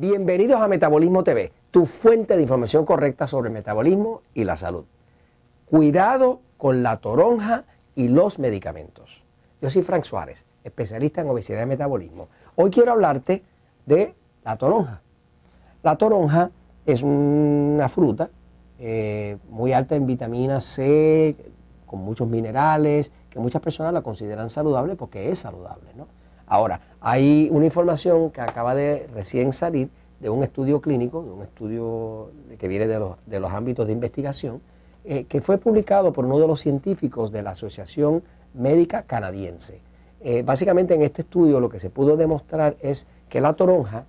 Bienvenidos a Metabolismo TV, tu fuente de información correcta sobre el metabolismo y la salud. Cuidado con la toronja y los medicamentos. Yo soy Frank Suárez, especialista en obesidad y metabolismo. Hoy quiero hablarte de la toronja. La toronja es una fruta eh, muy alta en vitamina C, con muchos minerales, que muchas personas la consideran saludable porque es saludable. ¿no? Ahora, hay una información que acaba de recién salir de un estudio clínico, de un estudio que viene de los, ámbitos de investigación, eh, que fue publicado por uno de los científicos de la Asociación Médica Canadiense. Eh, básicamente en este estudio lo que se pudo demostrar es que la toronja,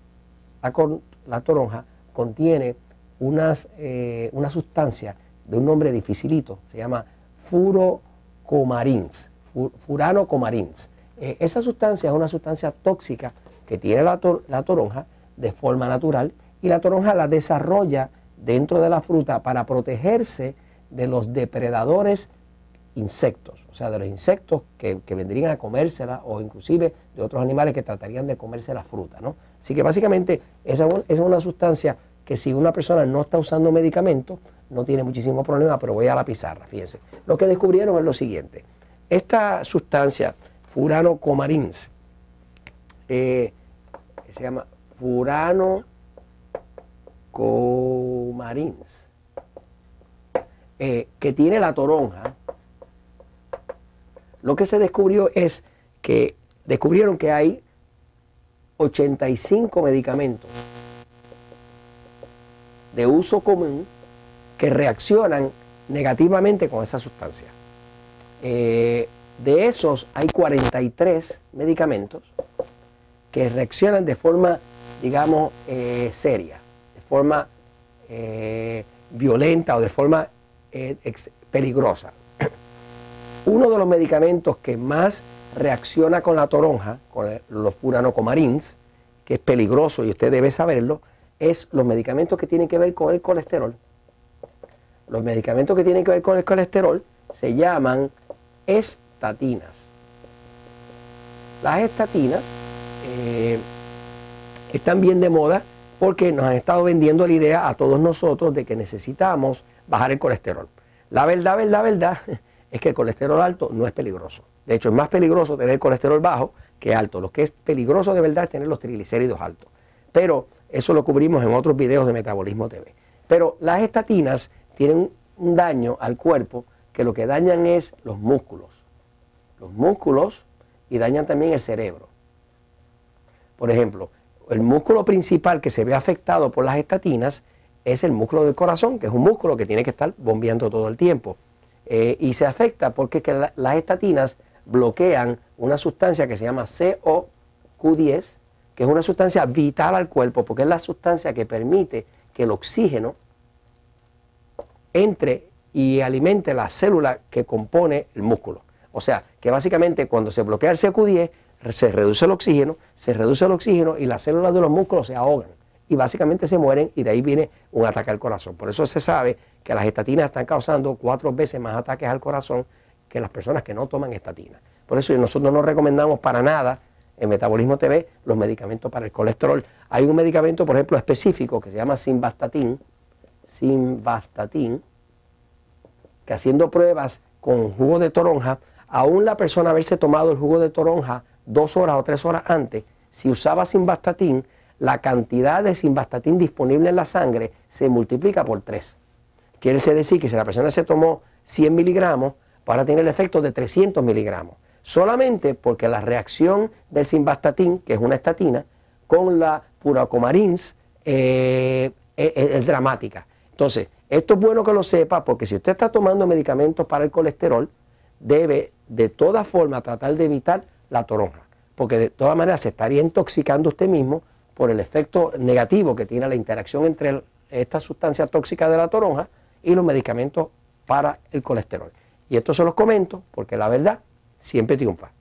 la, toronja contiene unas, eh, una sustancia de un nombre dificilito, se llama furocomarins, furano comarins. Eh, esa sustancia es una sustancia tóxica que tiene la, toronja de forma natural y la toronja la desarrolla dentro de la fruta para protegerse de los depredadores insectos, o sea, de los insectos que, vendrían a comérsela o inclusive de otros animales que tratarían de comerse la fruta, ¿no? Así que básicamente esa es una sustancia que si una persona no está usando medicamentos, no tiene muchísimo problema, pero voy a la pizarra, fíjense. Lo que descubrieron es lo siguiente, esta sustancia Furano comarins. Eh, se llama Furano comarins. Eh, que tiene la toronja. Lo que se descubrió es que descubrieron que hay 85 medicamentos de uso común que reaccionan negativamente con esa sustancia. Eh, de esos hay 43 medicamentos que reaccionan de forma, digamos, eh, seria, de forma eh, violenta o de forma eh, peligrosa. Uno de los medicamentos que más reacciona con la toronja, con los furanocomarins, que es peligroso y usted debe saberlo, es los medicamentos que tienen que ver con el colesterol. Los medicamentos que tienen que ver con el colesterol se llaman estatinas. Las estatinas eh, están bien de moda porque nos han estado vendiendo la idea a todos nosotros de que necesitamos bajar el colesterol. La verdad, verdad, verdad es que el colesterol alto no es peligroso. De hecho, es más peligroso tener el colesterol bajo que alto. Lo que es peligroso de verdad es tener los triglicéridos altos. Pero eso lo cubrimos en otros videos de Metabolismo TV. Pero las estatinas tienen un daño al cuerpo que lo que dañan es los músculos los músculos y dañan también el cerebro. Por ejemplo, el músculo principal que se ve afectado por las estatinas es el músculo del corazón, que es un músculo que tiene que estar bombeando todo el tiempo. Eh, y se afecta porque las estatinas bloquean una sustancia que se llama COQ10, que es una sustancia vital al cuerpo, porque es la sustancia que permite que el oxígeno entre y alimente la célula que compone el músculo. O sea, que básicamente cuando se bloquea el CQ10, se reduce el oxígeno, se reduce el oxígeno y las células de los músculos se ahogan y básicamente se mueren y de ahí viene un ataque al corazón. Por eso se sabe que las estatinas están causando cuatro veces más ataques al corazón que las personas que no toman estatinas. Por eso nosotros no recomendamos para nada en Metabolismo TV los medicamentos para el colesterol. Hay un medicamento, por ejemplo, específico que se llama simvastatin, simvastatin, que haciendo pruebas con jugo de toronja aún la persona haberse tomado el jugo de toronja dos horas o tres horas antes, si usaba simvastatin, la cantidad de simvastatin disponible en la sangre se multiplica por tres. Quiere decir que si la persona se tomó 100 miligramos, ahora tiene el efecto de 300 miligramos. Solamente porque la reacción del simvastatin, que es una estatina, con la furacomarins eh, es dramática. Entonces, esto es bueno que lo sepa porque si usted está tomando medicamentos para el colesterol, debe de todas formas tratar de evitar la toronja, porque de todas maneras se estaría intoxicando usted mismo por el efecto negativo que tiene la interacción entre esta sustancia tóxica de la toronja y los medicamentos para el colesterol. Y esto se los comento porque la verdad siempre triunfa.